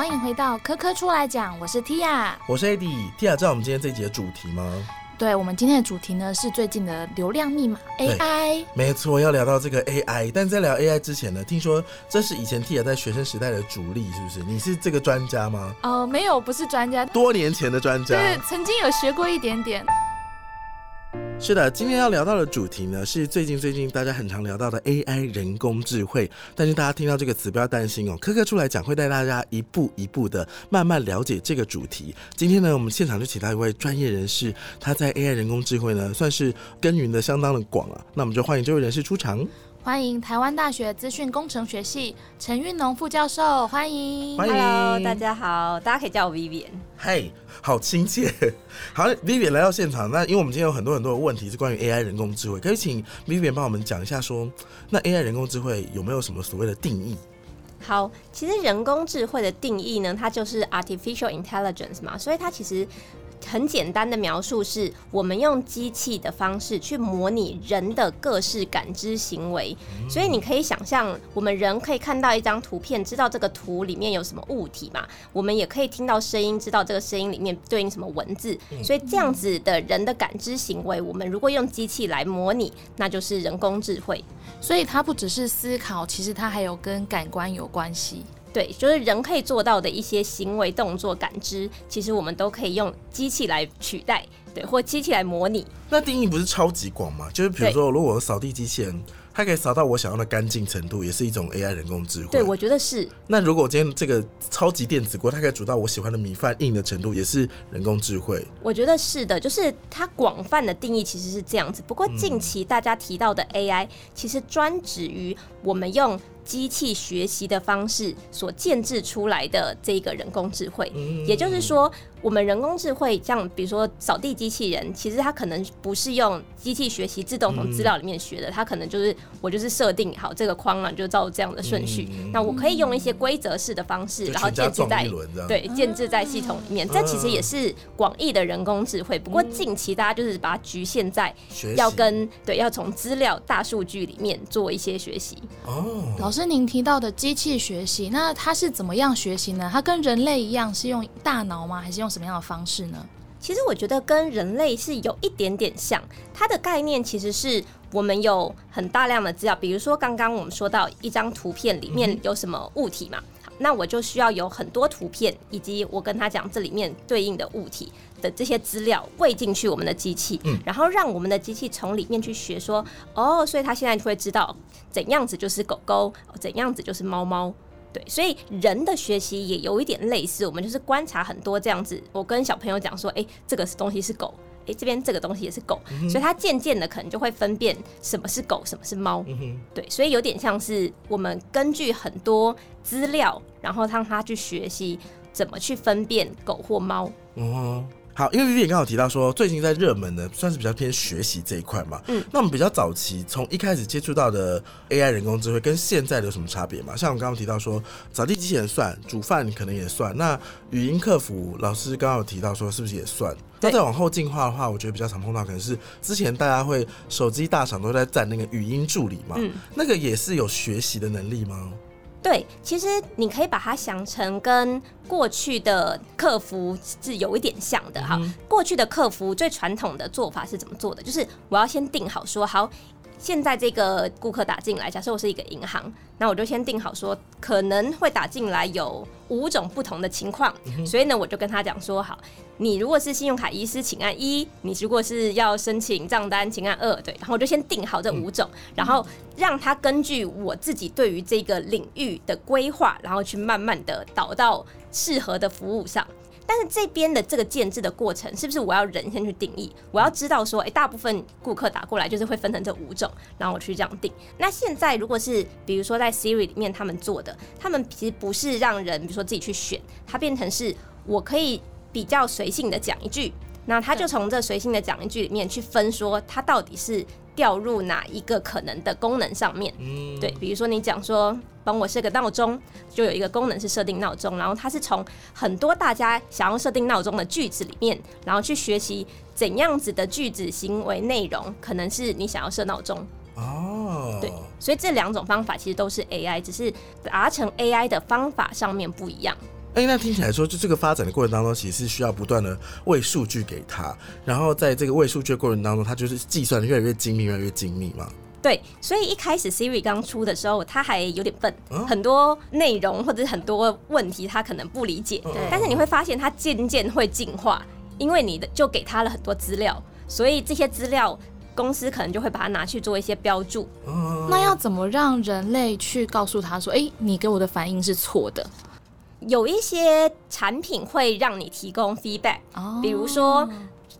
欢迎回到科科出来讲，我是 Tia，我是 Eddie。Tia 知道我们今天这集的主题吗？对，我们今天的主题呢是最近的流量密码 AI。没错，要聊到这个 AI，但在聊 AI 之前呢，听说这是以前 Tia 在学生时代的主力，是不是？你是这个专家吗？哦，没有，不是专家，多年前的专家，对，曾经有学过一点点。是的，今天要聊到的主题呢，是最近最近大家很常聊到的 AI 人工智慧。但是大家听到这个词不要担心哦，科科出来讲会带大家一步一步的慢慢了解这个主题。今天呢，我们现场就请到一位专业人士，他在 AI 人工智慧呢算是耕耘的相当的广啊。那我们就欢迎这位人士出场。欢迎台湾大学资讯工程学系陈运农副教授，欢迎。欢迎，Hello，大家好，大家可以叫我 Vivian。嘿，好亲切。好，Vivian 来到现场，那因为我们今天有很多很多的问题是关于 AI 人工智慧，可以请 Vivian 帮我们讲一下，说那 AI 人工智慧有没有什么所谓的定义？好，其实人工智慧的定义呢，它就是 artificial intelligence 嘛，所以它其实。很简单的描述是，我们用机器的方式去模拟人的各式感知行为。所以你可以想象，我们人可以看到一张图片，知道这个图里面有什么物体嘛？我们也可以听到声音，知道这个声音里面对应什么文字。所以这样子的人的感知行为，我们如果用机器来模拟，那就是人工智慧。所以它不只是思考，其实它还有跟感官有关系。对，就是人可以做到的一些行为、动作、感知，其实我们都可以用机器来取代，对，或机器来模拟。那定义不是超级广吗？就是比如说，如果扫地机器人。它可以扫到我想要的干净程度，也是一种 AI 人工智慧。对，我觉得是。那如果今天这个超级电子锅，它可以煮到我喜欢的米饭硬的程度，也是人工智慧。我觉得是的，就是它广泛的定义其实是这样子。不过近期大家提到的 AI，其实专指于我们用机器学习的方式所建制出来的这个人工智慧。也就是说，我们人工智慧像比如说扫地机器人，其实它可能不是用机器学习自动从资料里面学的，它可能就是。我就是设定好这个框啊，就照这样的顺序。那我可以用一些规则式的方式，然后建制在对建制在系统里面。这其实也是广义的人工智慧。不过近期大家就是把它局限在要跟对要从资料大数据里面做一些学习。哦，老师您提到的机器学习，那它是怎么样学习呢？它跟人类一样是用大脑吗？还是用什么样的方式呢？其实我觉得跟人类是有一点点像。它的概念其实是。我们有很大量的资料，比如说刚刚我们说到一张图片里面有什么物体嘛，好，那我就需要有很多图片，以及我跟他讲这里面对应的物体的这些资料喂进去我们的机器，嗯，然后让我们的机器从里面去学说，哦，所以他现在就会知道怎样子就是狗狗，怎样子就是猫猫，对，所以人的学习也有一点类似，我们就是观察很多这样子，我跟小朋友讲说，哎，这个东西是狗。哎，这边这个东西也是狗，所以它渐渐的可能就会分辨什么是狗，什么是猫。对，所以有点像是我们根据很多资料，然后让它去学习怎么去分辨狗或猫。哦。好，因为 Vivi 刚好提到说，最近在热门的算是比较偏学习这一块嘛。嗯，那我们比较早期从一开始接触到的 AI 人工智慧，跟现在有什么差别嘛？像我刚刚提到说，扫地机器人算，煮饭可能也算。那语音客服老师刚刚有提到说，是不是也算？那再往后进化的话，我觉得比较常碰到可能是之前大家会手机大厂都在占那个语音助理嘛。嗯，那个也是有学习的能力吗？对，其实你可以把它想成跟过去的客服是有一点像的哈。过去的客服最传统的做法是怎么做的？就是我要先定好说好。现在这个顾客打进来，假设我是一个银行，那我就先定好说可能会打进来有五种不同的情况，所以呢，我就跟他讲说好，你如果是信用卡遗失，请按一；你如果是要申请账单，请按二。对，然后我就先定好这五种，然后让他根据我自己对于这个领域的规划，然后去慢慢的导到适合的服务上。但是这边的这个建制的过程，是不是我要人先去定义？我要知道说，哎，大部分顾客打过来就是会分成这五种，然后我去这样定。那现在如果是比如说在 Siri 里面他们做的，他们其实不是让人比如说自己去选，它变成是我可以比较随性的讲一句，那他就从这随性的讲一句里面去分说，它到底是。掉入哪一个可能的功能上面？嗯，对，比如说你讲说帮我设个闹钟，就有一个功能是设定闹钟，然后它是从很多大家想要设定闹钟的句子里面，然后去学习怎样子的句子行为内容可能是你想要设闹钟。哦，对，所以这两种方法其实都是 AI，只是达成 AI 的方法上面不一样。哎，那听起来说，就这个发展的过程当中，其实是需要不断的喂数据给他，然后在这个喂数据的过程当中，他就是计算的越来越精密，越来越精密嘛。对，所以一开始 Siri 刚出的时候，它还有点笨，很多内容或者很多问题它可能不理解。但是你会发现它渐渐会进化，因为你的就给它了很多资料，所以这些资料公司可能就会把它拿去做一些标注。那要怎么让人类去告诉他说：“哎，你给我的反应是错的？”有一些产品会让你提供 feedback，比如说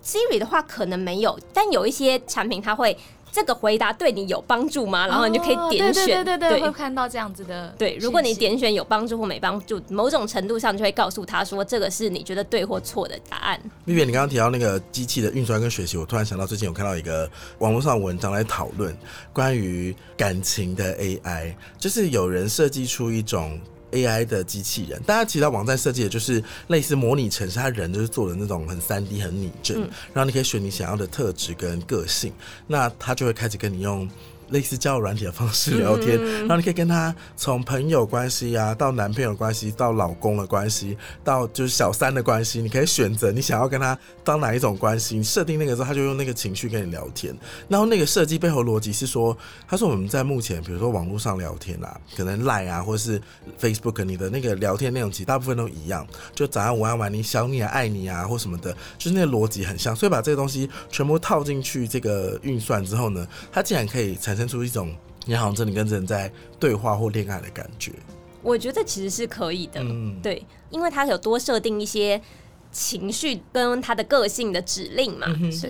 Siri 的话可能没有，但有一些产品它会。这个回答对你有帮助吗？然后你就可以点选，对对对，会看到这样子的。对，如果你点选有帮助或没帮助，某种程度上就会告诉他说，这个是你觉得对或错的答案。蜜蜜，你刚刚提到那个机器的运算跟学习，我突然想到，最近有看到一个网络上文章来讨论关于感情的 AI，就是有人设计出一种。AI 的机器人，大家其实网站设计的就是类似模拟城市，它人就是做的那种很三 D、很拟真，然后你可以选你想要的特质跟个性，那它就会开始跟你用。类似交友软体的方式聊天，然后你可以跟他从朋友关系啊，到男朋友关系，到老公的关系，到就是小三的关系，你可以选择你想要跟他当哪一种关系。你设定那个之后，他就用那个情绪跟你聊天。然后那个设计背后逻辑是说，他说我们在目前比如说网络上聊天啊，可能 Line 啊，或者是 Facebook，你的那个聊天内容其实大部分都一样，就早上、午安、晚你、想你啊、爱你啊，或什么的，就是那个逻辑很像。所以把这个东西全部套进去这个运算之后呢，它竟然可以产生。生出一种你好像真的跟人在对话或恋爱的感觉，我觉得其实是可以的，对，因为他有多设定一些情绪跟他的个性的指令嘛，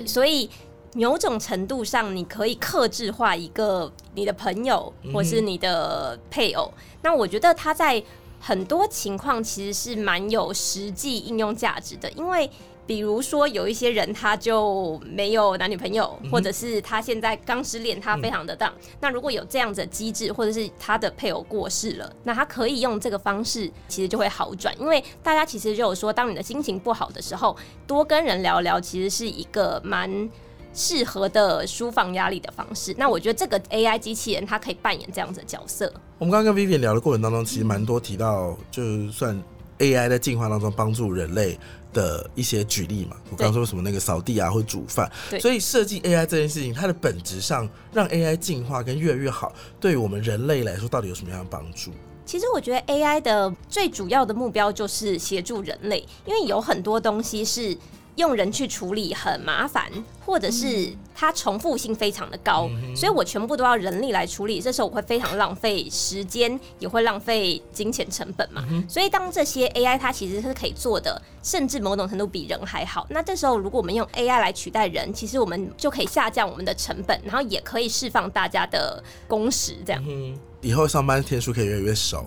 所以某种程度上你可以克制化一个你的朋友或是你的配偶。那我觉得他在很多情况其实是蛮有实际应用价值的，因为。比如说，有一些人他就没有男女朋友，或者是他现在刚失恋，他非常的荡。那如果有这样子的机制，或者是他的配偶过世了，那他可以用这个方式，其实就会好转。因为大家其实就有说，当你的心情不好的时候，多跟人聊聊，其实是一个蛮适合的舒放压力的方式。那我觉得这个 AI 机器人它可以扮演这样子的角色。我们刚刚跟 Vivian 聊的过程当中，其实蛮多提到，就算 AI 在进化当中帮助人类。的一些举例嘛，我刚说什么那个扫地啊，或煮饭，所以设计 AI 这件事情，它的本质上让 AI 进化跟越来越好，对于我们人类来说，到底有什么样的帮助？其实我觉得 AI 的最主要的目标就是协助人类，因为有很多东西是。用人去处理很麻烦，或者是它重复性非常的高，所以我全部都要人力来处理。这时候我会非常浪费时间，也会浪费金钱成本嘛。所以当这些 AI 它其实是可以做的，甚至某种程度比人还好。那这时候如果我们用 AI 来取代人，其实我们就可以下降我们的成本，然后也可以释放大家的工时，这样。以后上班天数可以越来越少。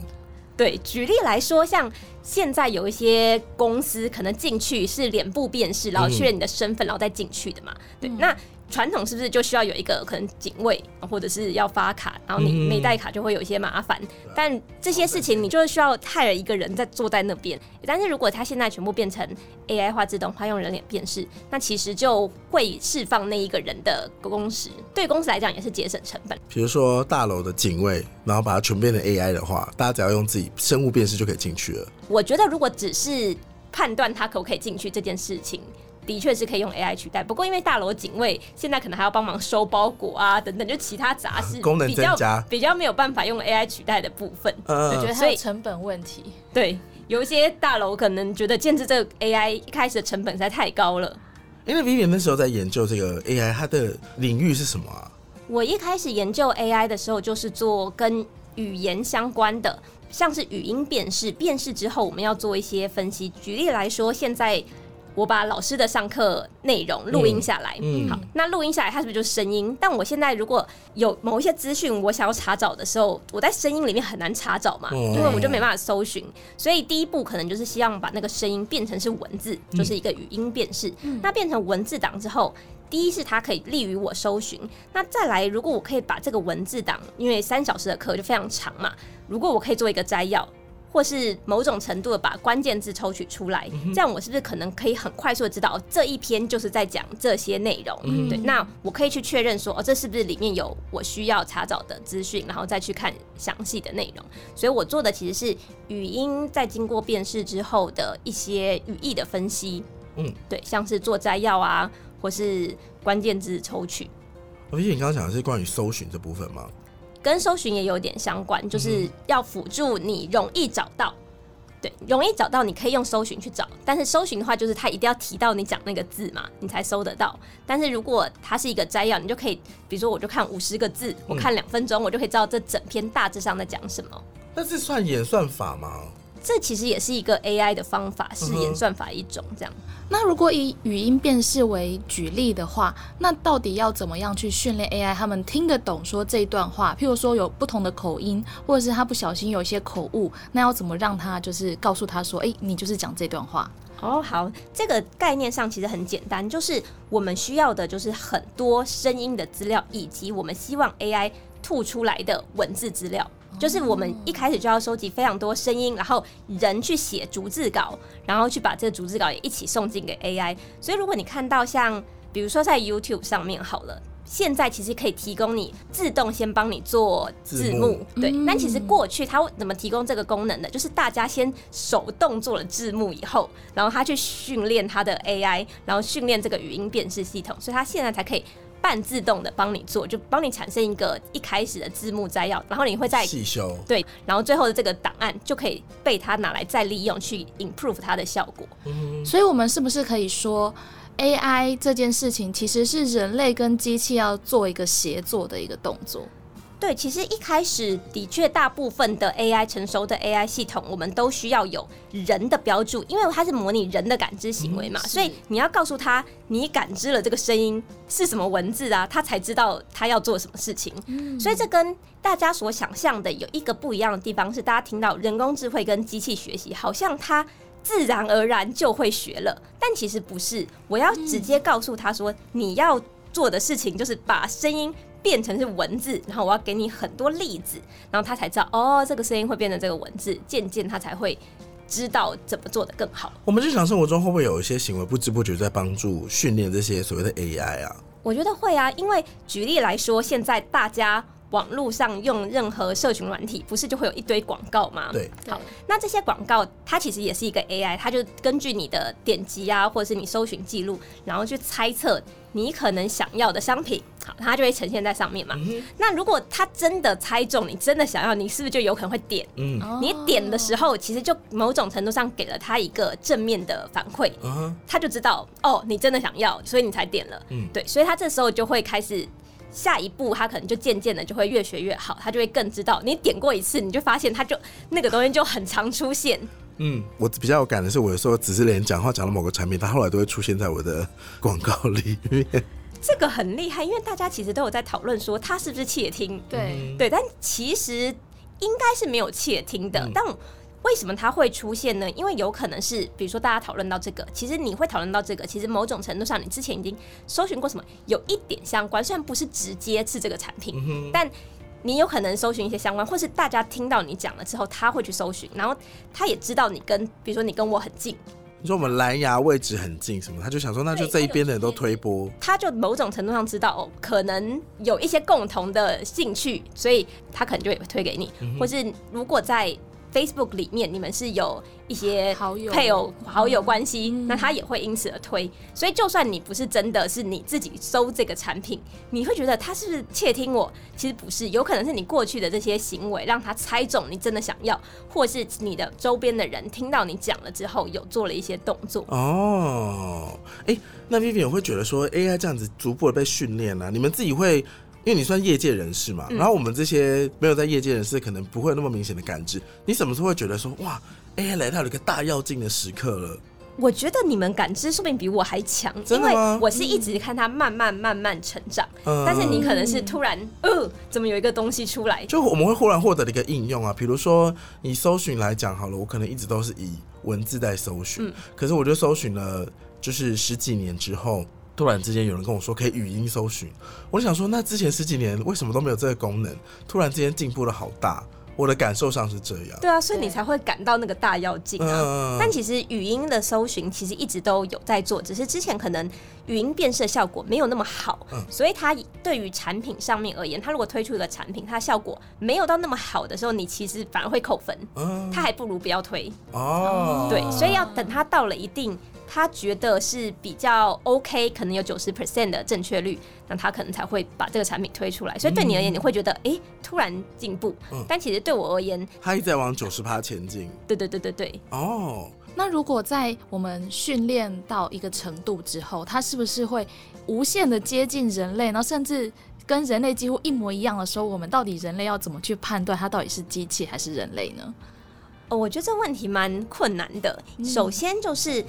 对，举例来说，像现在有一些公司可能进去是脸部辨识，然后确认你的身份，然后再进去的嘛。对，那。传统是不是就需要有一个可能警卫，或者是要发卡，然后你没带卡就会有一些麻烦。但这些事情你就是需要派了一个人在坐在那边。但是如果他现在全部变成 AI 化自动化，用人脸辨识，那其实就会释放那一个人的工时，对公司来讲也是节省成本。比如说大楼的警卫，然后把它全变成 AI 的话，大家只要用自己生物辨识就可以进去了。我觉得如果只是判断他可不可以进去这件事情。的确是可以用 AI 取代，不过因为大楼警卫现在可能还要帮忙收包裹啊等等，就其他杂事功能增加，比较没有办法用 AI 取代的部分。我觉得所以成本问题，对，有一些大楼可能觉得建制这个 AI 一开始的成本实在太高了。因为 Vivian 那时候在研究这个 AI，它的领域是什么啊？我一开始研究 AI 的时候，就是做跟语言相关的，像是语音辨识，辨识之后我们要做一些分析。举例来说，现在。我把老师的上课内容录音下来，好，那录音下来它是不是就是声音？但我现在如果有某一些资讯我想要查找的时候，我在声音里面很难查找嘛，因为我就没办法搜寻。所以第一步可能就是希望把那个声音变成是文字，就是一个语音辨识。那变成文字档之后，第一是它可以利于我搜寻。那再来，如果我可以把这个文字档，因为三小时的课就非常长嘛，如果我可以做一个摘要。或是某种程度的把关键字抽取出来，这样我是不是可能可以很快速的知道这一篇就是在讲这些内容？对，那我可以去确认说，哦，这是不是里面有我需要查找的资讯，然后再去看详细的内容。所以我做的其实是语音在经过辨识之后的一些语义的分析。嗯，对，像是做摘要啊，或是关键字抽取。而且你刚刚讲的是关于搜寻这部分吗？跟搜寻也有点相关，就是要辅助你容易找到。对，容易找到，你可以用搜寻去找。但是搜寻的话，就是它一定要提到你讲那个字嘛，你才搜得到。但是如果它是一个摘要，你就可以，比如说我就看五十个字，我看两分钟，我就可以知道这整篇大致上在讲什么。那是算演算法吗？这其实也是一个 AI 的方法，是演算法一种这样。那如果以语音辨识为举例的话，那到底要怎么样去训练 AI，他们听得懂说这一段话？譬如说有不同的口音，或者是他不小心有一些口误，那要怎么让他就是告诉他说，哎，你就是讲这段话？哦，好，这个概念上其实很简单，就是我们需要的就是很多声音的资料，以及我们希望 AI 吐出来的文字资料。就是我们一开始就要收集非常多声音，然后人去写逐字稿，然后去把这个逐字稿也一起送进给 AI。所以如果你看到像比如说在 YouTube 上面好了，现在其实可以提供你自动先帮你做字幕，对。但其实过去它怎么提供这个功能的？就是大家先手动做了字幕以后，然后他去训练他的 AI，然后训练这个语音辨识系统，所以他现在才可以。半自动的帮你做，就帮你产生一个一开始的字幕摘要，然后你会再细修，对，然后最后的这个档案就可以被它拿来再利用，去 improve 它的效果。所以，我们是不是可以说，AI 这件事情其实是人类跟机器要做一个协作的一个动作？对，其实一开始的确，大部分的 AI 成熟的 AI 系统，我们都需要有人的标注，因为它是模拟人的感知行为嘛，所以你要告诉他，你感知了这个声音是什么文字啊，他才知道他要做什么事情。所以这跟大家所想象的有一个不一样的地方是，大家听到人工智慧跟机器学习，好像它自然而然就会学了，但其实不是。我要直接告诉他说，你要做的事情就是把声音。变成是文字，然后我要给你很多例子，然后他才知道哦，这个声音会变成这个文字，渐渐他才会知道怎么做的更好。我们日常生活中会不会有一些行为不知不觉在帮助训练这些所谓的 AI 啊？我觉得会啊，因为举例来说，现在大家。网络上用任何社群软体，不是就会有一堆广告吗？对，好，那这些广告它其实也是一个 AI，它就根据你的点击啊，或者是你搜寻记录，然后去猜测你可能想要的商品，好，它就会呈现在上面嘛。那如果他真的猜中你真的想要，你是不是就有可能会点？嗯，你点的时候，其实就某种程度上给了他一个正面的反馈，他就知道哦，你真的想要，所以你才点了。嗯，对，所以他这时候就会开始。下一步，他可能就渐渐的就会越学越好，他就会更知道。你点过一次，你就发现他就那个东西就很常出现。嗯，我比较有感的是，我有时候只是连讲话讲到某个产品，它后来都会出现在我的广告里面。这个很厉害，因为大家其实都有在讨论说，它是不是窃听？对对，但其实应该是没有窃听的，但。为什么它会出现呢？因为有可能是，比如说大家讨论到这个，其实你会讨论到这个，其实某种程度上你之前已经搜寻过什么，有一点相关，虽然不是直接是这个产品，但你有可能搜寻一些相关，或是大家听到你讲了之后，他会去搜寻，然后他也知道你跟，比如说你跟我很近，你说我们蓝牙位置很近什么，他就想说那就这一边的人都推播，他就某种程度上知道哦，可能有一些共同的兴趣，所以他可能就会推给你，或是如果在。Facebook 里面，你们是有一些好友配偶好友关系，那他也会因此而推。所以，就算你不是真的是你自己搜这个产品，你会觉得他是不是窃听我？其实不是，有可能是你过去的这些行为让他猜中你真的想要，或是你的周边的人听到你讲了之后有做了一些动作。哦，哎，那 Vivian 会觉得说 AI 这样子逐步的被训练了，你们自己会？因为你算业界人士嘛，然后我们这些没有在业界人士，可能不会那么明显的感知。你什么时候会觉得说，哇，AI 来到了一个大要进的时刻了？我觉得你们感知说不定比我还强，因为我是一直看它慢慢慢慢成长。但是你可能是突然，呃，怎么有一个东西出来？就我们会忽然获得了一个应用啊，比如说你搜寻来讲好了，我可能一直都是以文字在搜寻，可是我就搜寻了，就是十几年之后。突然之间有人跟我说可以语音搜寻，我就想说，那之前十几年为什么都没有这个功能？突然之间进步了好大，我的感受上是这样。对啊，所以你才会感到那个大要进啊。嗯，但其实语音的搜寻其实一直都有在做，只是之前可能语音辨识效果没有那么好，嗯所以它对于产品上面而言，它如果推出一个产品，它效果没有到那么好的时候，你其实反而会扣分，嗯它还不如不要推。哦，对，所以要等它到了一定。他觉得是比较 OK，可能有九十 percent 的正确率，那他可能才会把这个产品推出来。所以对你而言，你会觉得哎、诶突然进步，嗯但其实对我而言，他一直在往九十趴前进。对对对对对，哦，那如果在我们训练到一个程度之后，它是不是会无限的接近人类，然后甚至跟人类几乎一模一样的时候，我们到底人类要怎么去判断它到底是机器还是人类呢？哦，我觉得这问题蛮困难的。嗯首先就是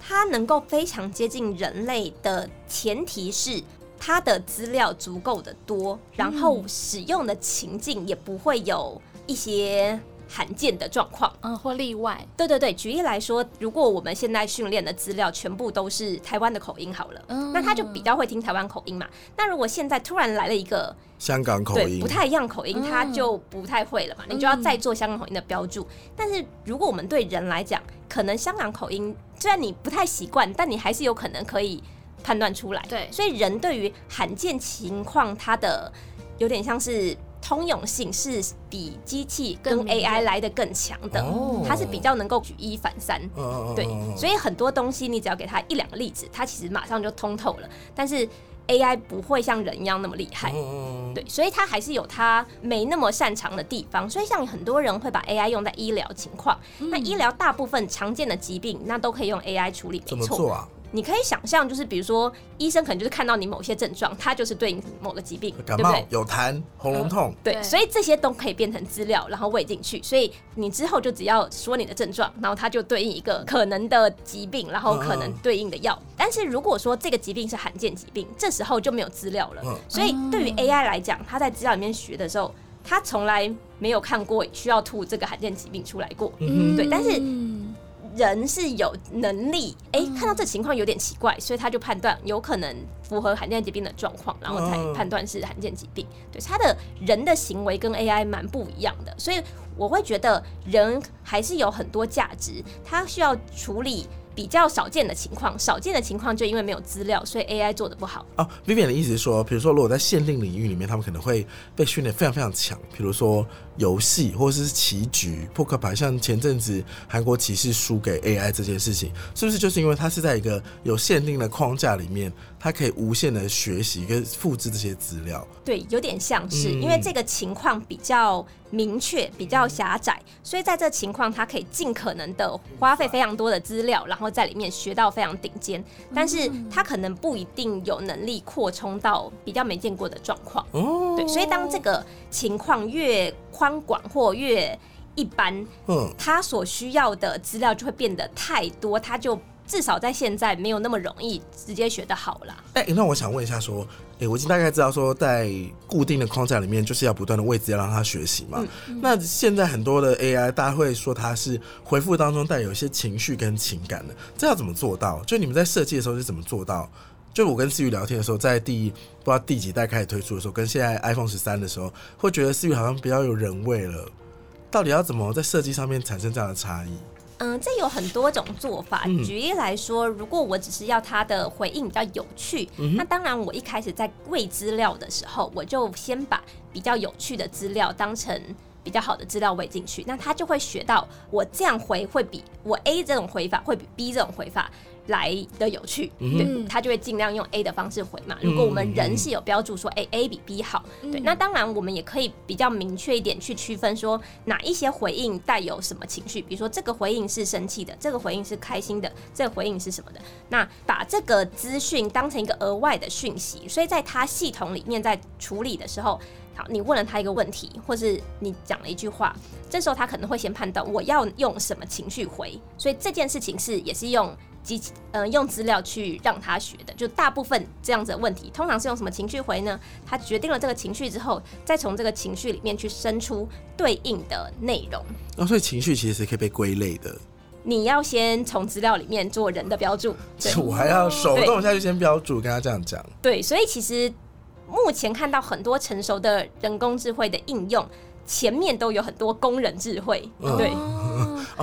它能够非常接近人类的前提是。它的资料足够的多，然后使用的情境也不会有一些罕见的状况。嗯，或例外？对对对，举例来说，如果我们现在训练的资料全部都是台湾的口音好了，嗯那他就比较会听台湾口音嘛。那如果现在突然来了一个香港口音对不太一样口音，嗯他就不太会了嘛，你就要再做香港口音的标注。但是如果我们对人来讲，可能香港口音虽然你不太习惯，但你还是有可能可以判断出来。对所以人对于罕见情况，他的有点像是。通用性是比机器跟 AI 来的更强的，哦它是比较能够举一反三。嗯对，所以很多东西你只要给它一两个例子，它其实马上就通透了。但是 AI 不会像人一样那么厉害，嗯，对，所以它还是有它没那么擅长的地方。所以像很多人会把 AI 用在医疗情况，那医疗大部分常见的疾病，那都可以用 AI 处理，怎没错。你可以想象，就是比如说医生可能就是看到你某些症状，他就是对应某个疾病，感冒对不对？有痰、喉咙痛，对，对所以这些都可以变成资料，然后喂进去。所以你之后就只要说你的症状，然后它就对应一个可能的疾病，然后可能对应的药。但是如果说这个疾病是罕见疾病，这时候就没有资料了。嗯所以对于 AI 来讲，它在资料里面学的时候，它从来没有看过需要吐这个罕见疾病出来过。嗯对但是嗯人是有能力，哎、看到这情况有点奇怪，所以他就判断有可能符合罕见疾病的状况，然后才嗯判断是罕见疾病。对，他的人的行为跟 AI 蛮不一样的，所以我会觉得人还是有很多价值，他需要处理。比较少见的情况，少见的情况就因为没有资料，所以 AI 做的不好。哦，Vivian 的意思是说，比如说，如果在限定领域里面，他们可能会被训练非常非常强，比如说游戏或者是棋局、扑克牌，像前阵子韩国骑士输给 AI 这件事情，是不是就是因为它是在一个有限定的框架里面，它可以无限的学习跟复制这些资料？对，有点像是，嗯因为这个情况比较明确、比较狭窄，所以在这情况，它可以尽可能的花费非常多的资料，然后在里面学到非常顶尖，但是它可能不一定有能力扩充到比较没见过的状况。哦，对，所以当这个情况越宽广或越一般，嗯，它所需要的资料就会变得太多，它就至少在现在没有那么容易直接学得好了。哎、那我想问一下，说，哎、我已经大概知道说，在固定的框架里面，就是要不断的喂资料让他学习嘛。那现在很多的 AI，大家会说它是回复当中带有一些情绪跟情感的，这要怎么做到？就你们在设计的时候是怎么做到？就我跟思雨聊天的时候，在第不知道第几代开始推出的时候，跟现在 iPhone 十三的时候，会觉得思雨好像比较有人味了。到底要怎么在设计上面产生这样的差异？嗯，这有很多种做法。嗯举例来说，如果我只是要它的回应比较有趣，嗯那当然我一开始在喂资料的时候，我就先把比较有趣的资料当成。比较好的资料喂进去，那他就会学到我这样回会比我 A 这种回法会比 B 这种回法来的有趣，嗯对，他就会尽量用 A 的方式回嘛。如果我们人是有标注说，哎、a 比 B 好，对，那当然我们也可以比较明确一点去区分说哪一些回应带有什么情绪，比如说这个回应是生气的，这个回应是开心的，这个回应是什么的。那把这个资讯当成一个额外的讯息，所以在他系统里面在处理的时候。好，你问了他一个问题，或是你讲了一句话，这时候他可能会先判断我要用什么情绪回，所以这件事情是也是用机器呃用资料去让他学的，就大部分这样子的问题，通常是用什么情绪回呢？他决定了这个情绪之后，再从这个情绪里面去生出对应的内容。哦，所以情绪其实是可以被归类的，你要先从资料里面做人的标注，对 我还要手动下去先标注，跟他这样讲。对，所以其实目前看到很多成熟的人工智慧的应用，前面都有很多工人智慧，嗯对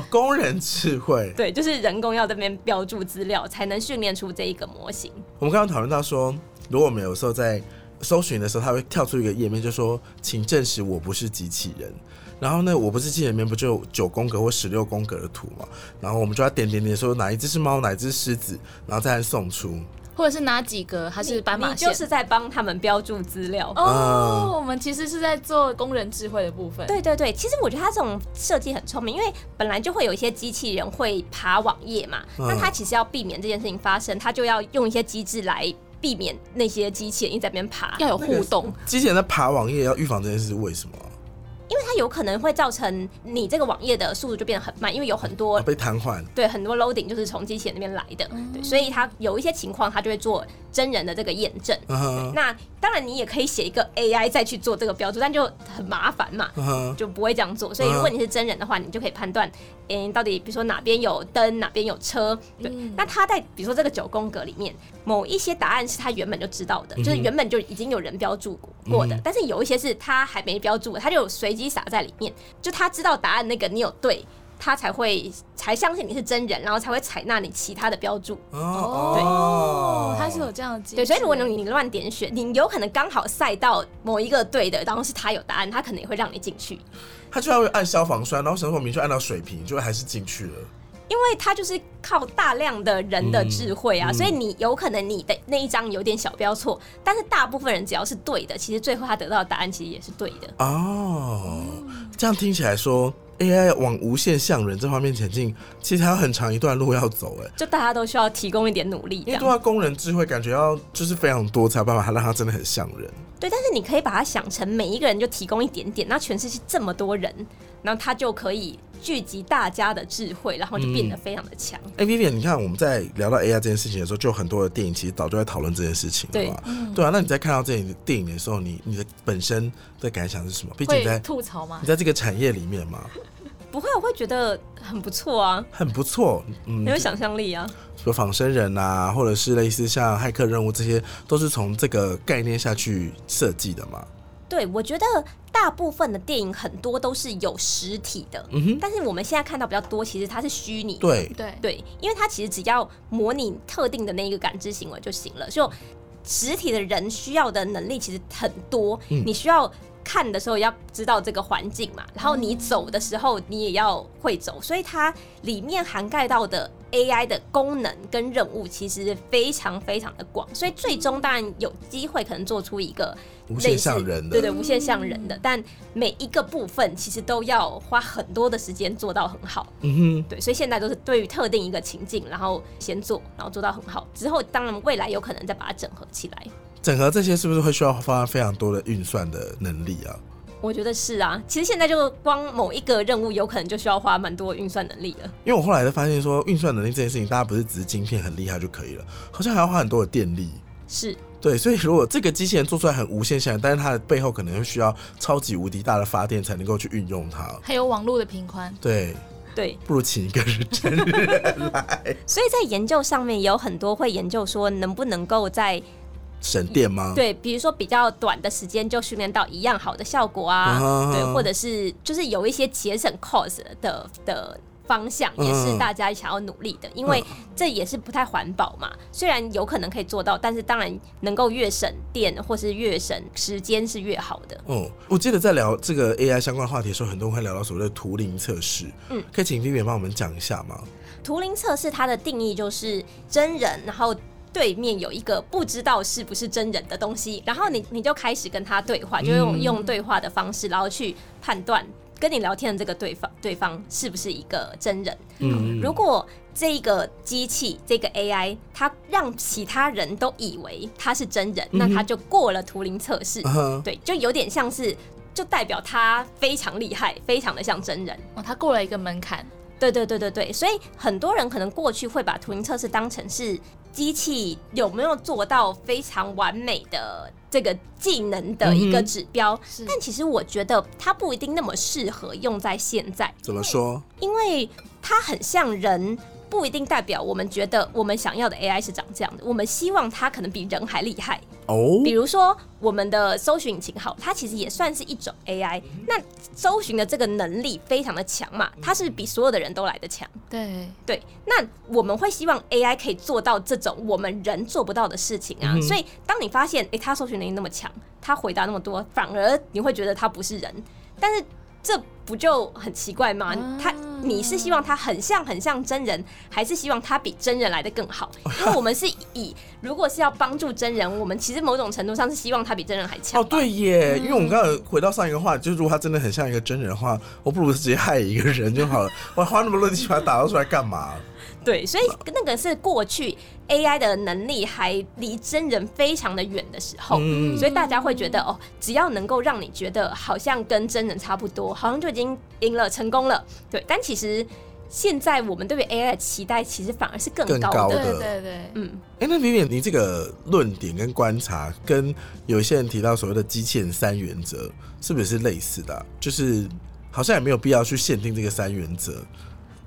工人智慧。对，就是人工要这边标注资料，才能训练出这一个模型。我们刚刚讨论到说，如果我们有时候在搜寻的时候，它会跳出一个页面，就说“请证实我不是机器人”。然后呢，我不是机器人里面不就有九宫格或十六宫格的图嘛？然后我们就要点点点说哪一只是猫，哪一只是狮子，然后再按送出。或者是哪几个它是斑马线？你就是在帮他们标注资料。哦，我们其实是在做工人智慧的部分。对对对，其实我觉得他这种设计很聪明，因为本来就会有一些机器人会爬网页嘛，嗯那他其实要避免这件事情发生，他就要用一些机制来避免那些机器人一直在那边爬，要有互动。机器人在爬网页要预防这件事，为什么啊？因为它有可能会造成你这个网页的速度就变得很慢，因为有很多啊被瘫痪。对很多 loading 就是从机器人那边来的，对，所以它有一些情况它就会做真人的这个验证。嗯哼，那当然，你也可以写一个 AI 再去做这个标注，但就很麻烦嘛。嗯哼，就不会这样做。所以如果你是真人的话，你就可以判断，诶、到底比如说哪边有灯，哪边有车。对，嗯那他在比如说这个九宫格里面，某一些答案是他原本就知道的，就是原本就已经有人标注过的，嗯但是有一些是他还没标注，他就随机撒在里面，就他知道答案那个你有对。他才会才相信你是真人，然后才会采纳你其他的标注。哦，对，他是有这样的。对，所以如果你你乱点选，你有可能刚好赛到某一个对的，然后是他有答案，他可能也会让你进去。他居然会按消防栓，然后神火明就按到水平，就还是进去了。因为它就是靠大量的人的智慧啊，嗯嗯所以你有可能你的那一张有点小标错，但是大部分人只要是对的，其实最后他得到的答案其实也是对的。哦，这样听起来说，AI 往无限像人这方面前进，其实还有很长一段路要走。哎，就大家都需要提供一点努力，因为对他工人智慧感觉要就是非常多，才有办法让他真的很像人。对。但是你可以把它想成每一个人就提供一点点，那全世界这么多人，然后他就可以聚集大家的智慧，然后就变得非常的强。哎、v i v i a n 你看我们在聊到 AI 这件事情的时候，就有很多的电影其实早就在讨论这件事情了嘛。对啊，那你在看到这影电影的时候，你你的本身的感想是什么？毕竟你在会吐槽吗你？在这个产业里面嘛，不会，我会觉得很不错啊，很不错。嗯很，有想象力啊。说仿生人啊，或者是类似像骇客任务这些，都是从这个概念下去设计的嘛。对，我觉得大部分的电影很多都是有实体的，嗯哼，但是我们现在看到比较多，其实它是虚拟的。对，对，对，因为它其实只要模拟特定的那一个感知行为就行了。就实体的人需要的能力其实很多，嗯你需要看的时候要知道这个环境嘛，然后你走的时候你也要会走，所以它里面涵盖到的 AI 的功能跟任务其实非常非常的广，所以最终当然有机会可能做出一个无限像人的对对，无限像人的，但每一个部分其实都要花很多的时间做到很好。嗯哼对，所以现在都是对于特定一个情境，然后先做，然后做到很好，之后当然未来有可能再把它整合起来。哼，整合这些是不是会需要花非常多的运算的能力啊？我觉得是啊，其实现在就光某一个任务，有可能就需要花蛮多运算能力的。因为我后来就发现说，运算能力这件事情，大家不是只是晶片很厉害就可以了，好像还要花很多的电力。是，对，所以如果这个机器人做出来很无限像人，但是它的背后可能会需要超级无敌大的发电才能够去运用它。还有网络的频宽。对，对，不如请一个真人来 所以在研究上面也有很多会研究说，能不能够在省电吗？对，比如说比较短的时间就训练到一样好的效果啊，啊对，或者是就是有一些节省 cost 的的方向，也是嗯大家想要努力的，因为这也是不太环保嘛。虽然有可能可以做到，但是当然能够越省电或是越省时间是越好的。哦，我记得在聊这个 AI 相关话题的时候，很多人会聊到所谓的图灵测试。嗯，可以请 Vivian 帮我们讲一下吗？图灵测试它的定义就是真人，然后。对面有一个不知道是不是真人的东西，然后你你就开始跟他对话，就用嗯用对话的方式，然后去判断跟你聊天的这个对方对方是不是一个真人。嗯，如果这个机器这个 AI 它让其他人都以为他是真人，那他就过了图灵测试。嗯对，就有点像是，就代表他非常厉害，非常的像真人。哦，他过了一个门槛。对对对对对，所以很多人可能过去会把图灵测试当成是机器有没有做到非常完美的这个技能的一个指标，是但其实我觉得它不一定那么适合用在现在，怎么说？因为它很像人。不一定代表我们觉得我们想要的 AI 是长这样的，我们希望它可能比人还厉害。哦比，如说我们的搜寻引擎好，它其实也算是一种 AI。那搜寻的这个能力非常的强嘛，它是比所有的人都来的强。对，对，那我们会希望 AI 可以做到这种我们人做不到的事情啊。所以当你发现，诶、它搜寻能力那么强，它回答那么多，反而你会觉得它不是人，但是这不就很奇怪吗？他你是希望他很像很像真人，还是希望他比真人来的更好？因为我们是以如果是要帮助真人，我们其实某种程度上是希望他比真人还强哦，对耶，因为我们刚才回到上一个话，就是如果他真的很像一个真人的话，我不如直接害一个人就好了，我还花那么多力气把他打造出来干嘛？对，所以那个是过去 AI 的能力还离真人非常的远的时候，嗯所以大家会觉得哦，只要能够让你觉得好像跟真人差不多，好像就已经赢了，成功了。对，但其实现在我们对于 AI 的期待其实反而是更更高的。高的对对对，嗯，哎、那 Vivian，你这个论点跟观察，跟有一些人提到所谓的机器人三原则，是不是是类似的啊、就是好像也没有必要去限定这个三原则。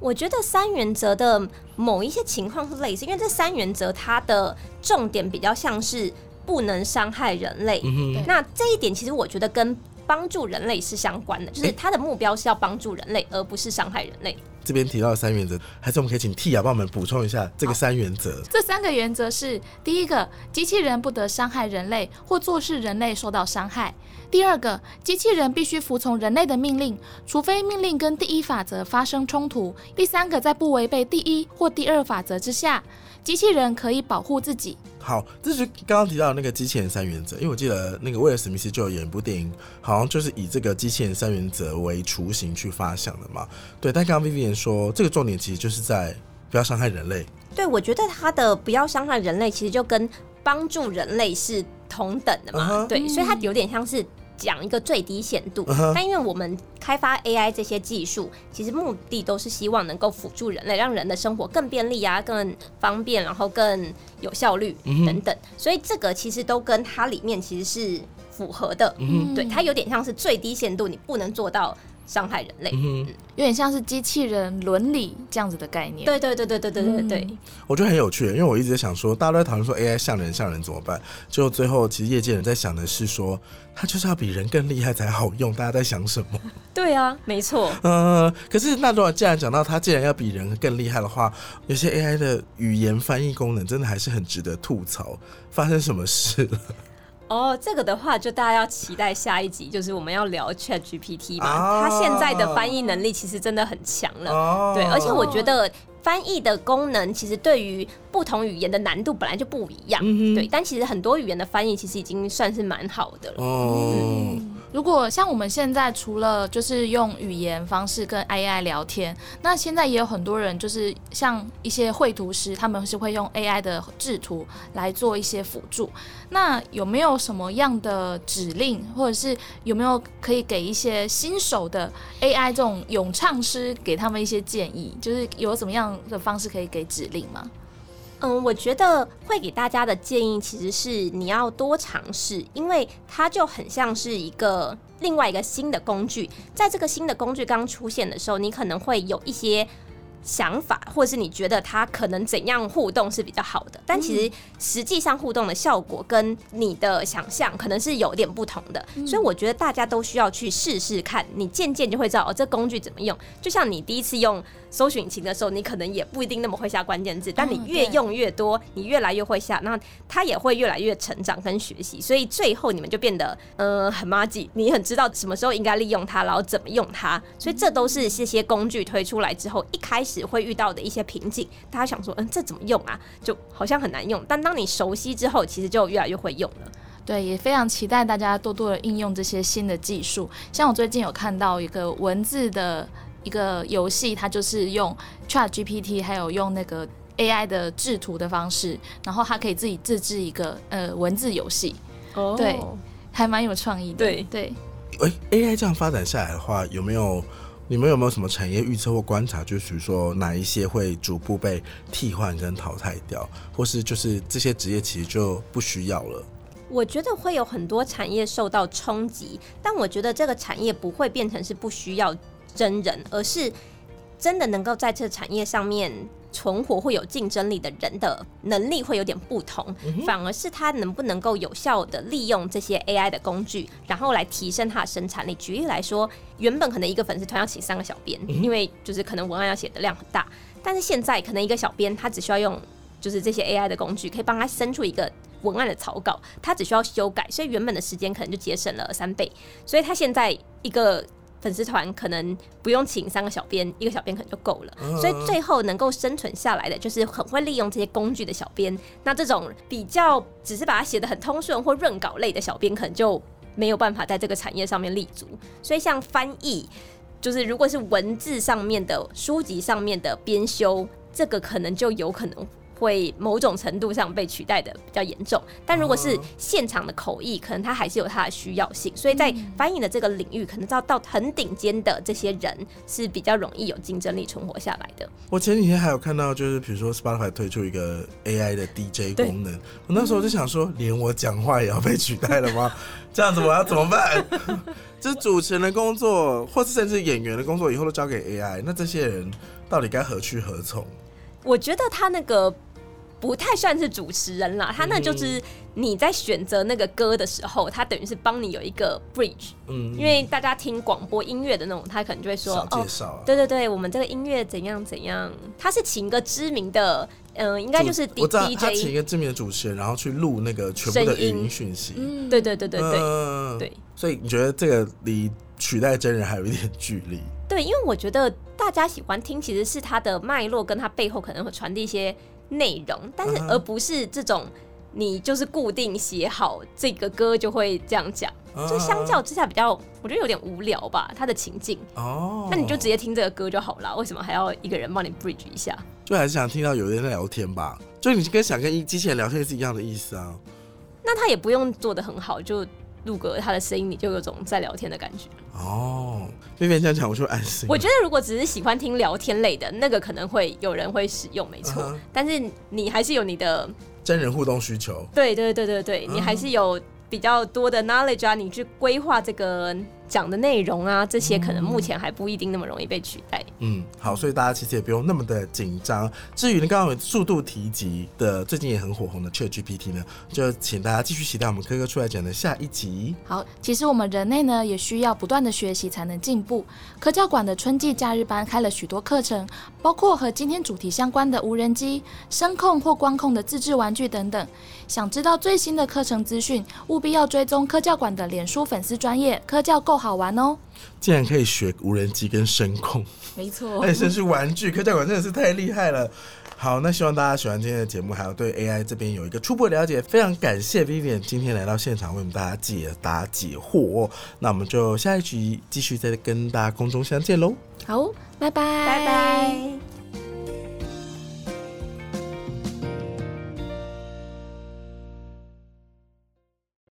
我觉得三原则的某一些情况是类似，因为这三原则它的重点比较像是不能伤害人类。嗯那这一点其实我觉得跟帮助人类是相关的，就是诶它的目标是要帮助人类，而不是伤害人类。这边提到三原则，还是我们可以请 T 啊帮我们补充一下这个三原则。这三个原则是：第一个，机器人不得伤害人类或做事人类受到伤害；第二个，机器人必须服从人类的命令，除非命令跟第一法则发生冲突；第三个，在不违背第一或第二法则之下，机器人可以保护自己。好，这是刚刚提到的那个机器人三原则，因为我记得那个威尔史密斯就有演一部电影，好像就是以这个机器人三原则为雏形去发想的嘛。对，但刚刚 Vivian 说，这个重点其实就是在不要伤害人类。对，我觉得他的不要伤害人类，其实就跟帮助人类是同等的嘛。对，所以它有点像是讲一个最低限度。嗯但因为我们开发 AI 这些技术，其实目的都是希望能够辅助人类，让人的生活更便利啊、更方便，然后更有效率嗯等等。所以这个其实都跟它里面其实是符合的。嗯对，它有点像是最低限度，你不能做到伤害人类。嗯哼，有点像是机器人伦理这样子的概念。对对对对对对对对。我觉得很有趣，因为我一直在想说，大家都在讨论说 AI 像人像人怎么办？最后最后，其实业界人在想的是说，它就是要比人更厉害才好用。大家在想什么？对啊，没错。呃，可是那如果既然讲到它既然要比人更厉害的话，有些 AI 的语言翻译功能真的还是很值得吐槽。发生什么事了？哦，这个的话，就大家要期待下一集，就是我们要聊 Chat GPT 嘛。啊它现在的翻译能力其实真的很强了，哦对，而且我觉得翻译的功能其实对于不同语言的难度本来就不一样，嗯对。但其实很多语言的翻译其实已经算是蛮好的了。哦，如果像我们现在除了就是用语言方式跟 AI 聊天，那现在也有很多人就是像一些绘图师，他们是会用 AI 的制图来做一些辅助。那有没有什么样的指令，或者是有没有可以给一些新手的 AI 这种咏唱师给他们一些建议？就是有怎么样的方式可以给指令吗？嗯，我觉得会给大家的建议其实是你要多尝试，因为它就很像是一个另外一个新的工具。在这个新的工具刚出现的时候，你可能会有一些想法，或是你觉得它可能怎样互动是比较好的，但其实实际上互动的效果跟你的想象可能是有点不同的。所以我觉得大家都需要去试试看，你渐渐就会知道哦，这工具怎么用。就像你第一次用搜寻引擎的时候，你可能也不一定那么会下关键字，但你嗯越用越多，你越来越会下，那它也会越来越成长跟学习，所以最后你们就变得呃很麻吉，你很知道什么时候应该利用它，然后怎么用它，所以这都是这些工具推出来之后一开始会遇到的一些瓶颈。大家想说，嗯，这怎么用啊？就好像很难用，但当你熟悉之后，其实就越来越会用了。对，也非常期待大家多多的应用这些新的技术。像我最近有看到一个文字的一个游戏，它就是用 Chat GPT 还有用那个 AI 的制图的方式，然后它可以自己自制一个呃文字游戏，哦对还蛮有创意的。对对，哎、a i 这样发展下来的话，有没有你们有没有什么产业预测或观察？就是说哪一些会逐步被替换跟淘汰掉，或是就是这些职业其实就不需要了？我觉得会有很多产业受到冲击，但我觉得这个产业不会变成是不需要真人，而是真的能够在这产业上面存活会有竞争力的人的能力会有点不同，反而是他能不能够有效的利用这些 AI 的工具，然后来提升他的生产力。举例来说，原本可能一个粉丝团要请三个小编，因为就是可能文案要写的量很大，但是现在可能一个小编他只需要用就是这些 AI 的工具，可以帮他生出一个文案的草稿，他只需要修改，所以原本的时间可能就节省了三倍。所以他现在一个。粉丝团可能不用请三个小编，一个小编可能就够了。所以最后能够生存下来的，就是很会利用这些工具的小编。那这种比较只是把它写的很通顺或润稿类的小编，可能就没有办法在这个产业上面立足。所以像翻译，就是如果是文字上面的书籍上面的编修，这个可能就有可能。会某种程度上被取代的比较严重，但如果是现场的口译，可能它还是有它的需要性。所以在翻译的这个领域，可能到到很顶尖的这些人是比较容易有竞争力存活下来的。我前几天还有看到，就是比如说 Spotify 推出一个 AI 的 DJ 功能，我那时候就想说，连我讲话也要被取代了吗？这样子我要怎么办？这主持人的工作，或是甚至演员的工作，以后都交给 AI，那这些人到底该何去何从？我觉得他那个。不太算是主持人啦，他那就是你在选择那个歌的时候，他等于是帮你有一个 bridge，嗯，因为大家听广播音乐的那种，他可能就会说哦，介绍，对对对，我们这个音乐怎样怎样，他是请一个知名的，嗯，应该就是 D J，他请一个知名的主持人，然后去录那个全部的语音讯息，嗯，对对对对对对，所以你觉得这个离取代真人还有一点距离？对，因为我觉得大家喜欢听，其实是他的脉络跟他背后可能会传递一些。内容，但是而不是这种你就是固定写好这个歌就会这样讲，就相较之下比较，我觉得有点无聊吧。他的情境哦，那你就直接听这个歌就好了，为什么还要一个人帮你 bridge 一下？就还是想听到有人在聊天吧，就你跟想跟机器人聊天是一样的意思啊。那他也不用做的很好，就。录个他的声音，你就有种在聊天的感觉哦。妹妹这样讲，我就安心。我觉得如果只是喜欢听聊天类的，那个可能会有人会使用，没错。但是你还是有你的真人互动需求。对对对对对，你还是有比较多的 knowledge 啊，你去规划这个。讲的内容啊，这些可能目前还不一定那么容易被取代。嗯，好，所以大家其实也不用那么的紧张。至于呢刚刚有速度提及的，最近也很火红的 ChatGPT 呢，就请大家继续期待我们科科出来讲的下一集。好，其实我们人类呢也需要不断的学习才能进步。科教馆的春季假日班开了许多课程，包括和今天主题相关的无人机、声控或光控的自制玩具等等。想知道最新的课程资讯，务必要追踪科教馆的脸书粉丝专业科教够。好玩哦！竟然可以学无人机跟声控，没错，而且是玩具，科教馆真的是太厉害了。好，那希望大家喜欢今天的节目，还有对 AI 这边有一个初步了解。非常感谢 Vivian 今天来到现场为我们大家解答解惑。那我们就下一集继续再跟大家空中相见喽。好，拜拜，拜拜。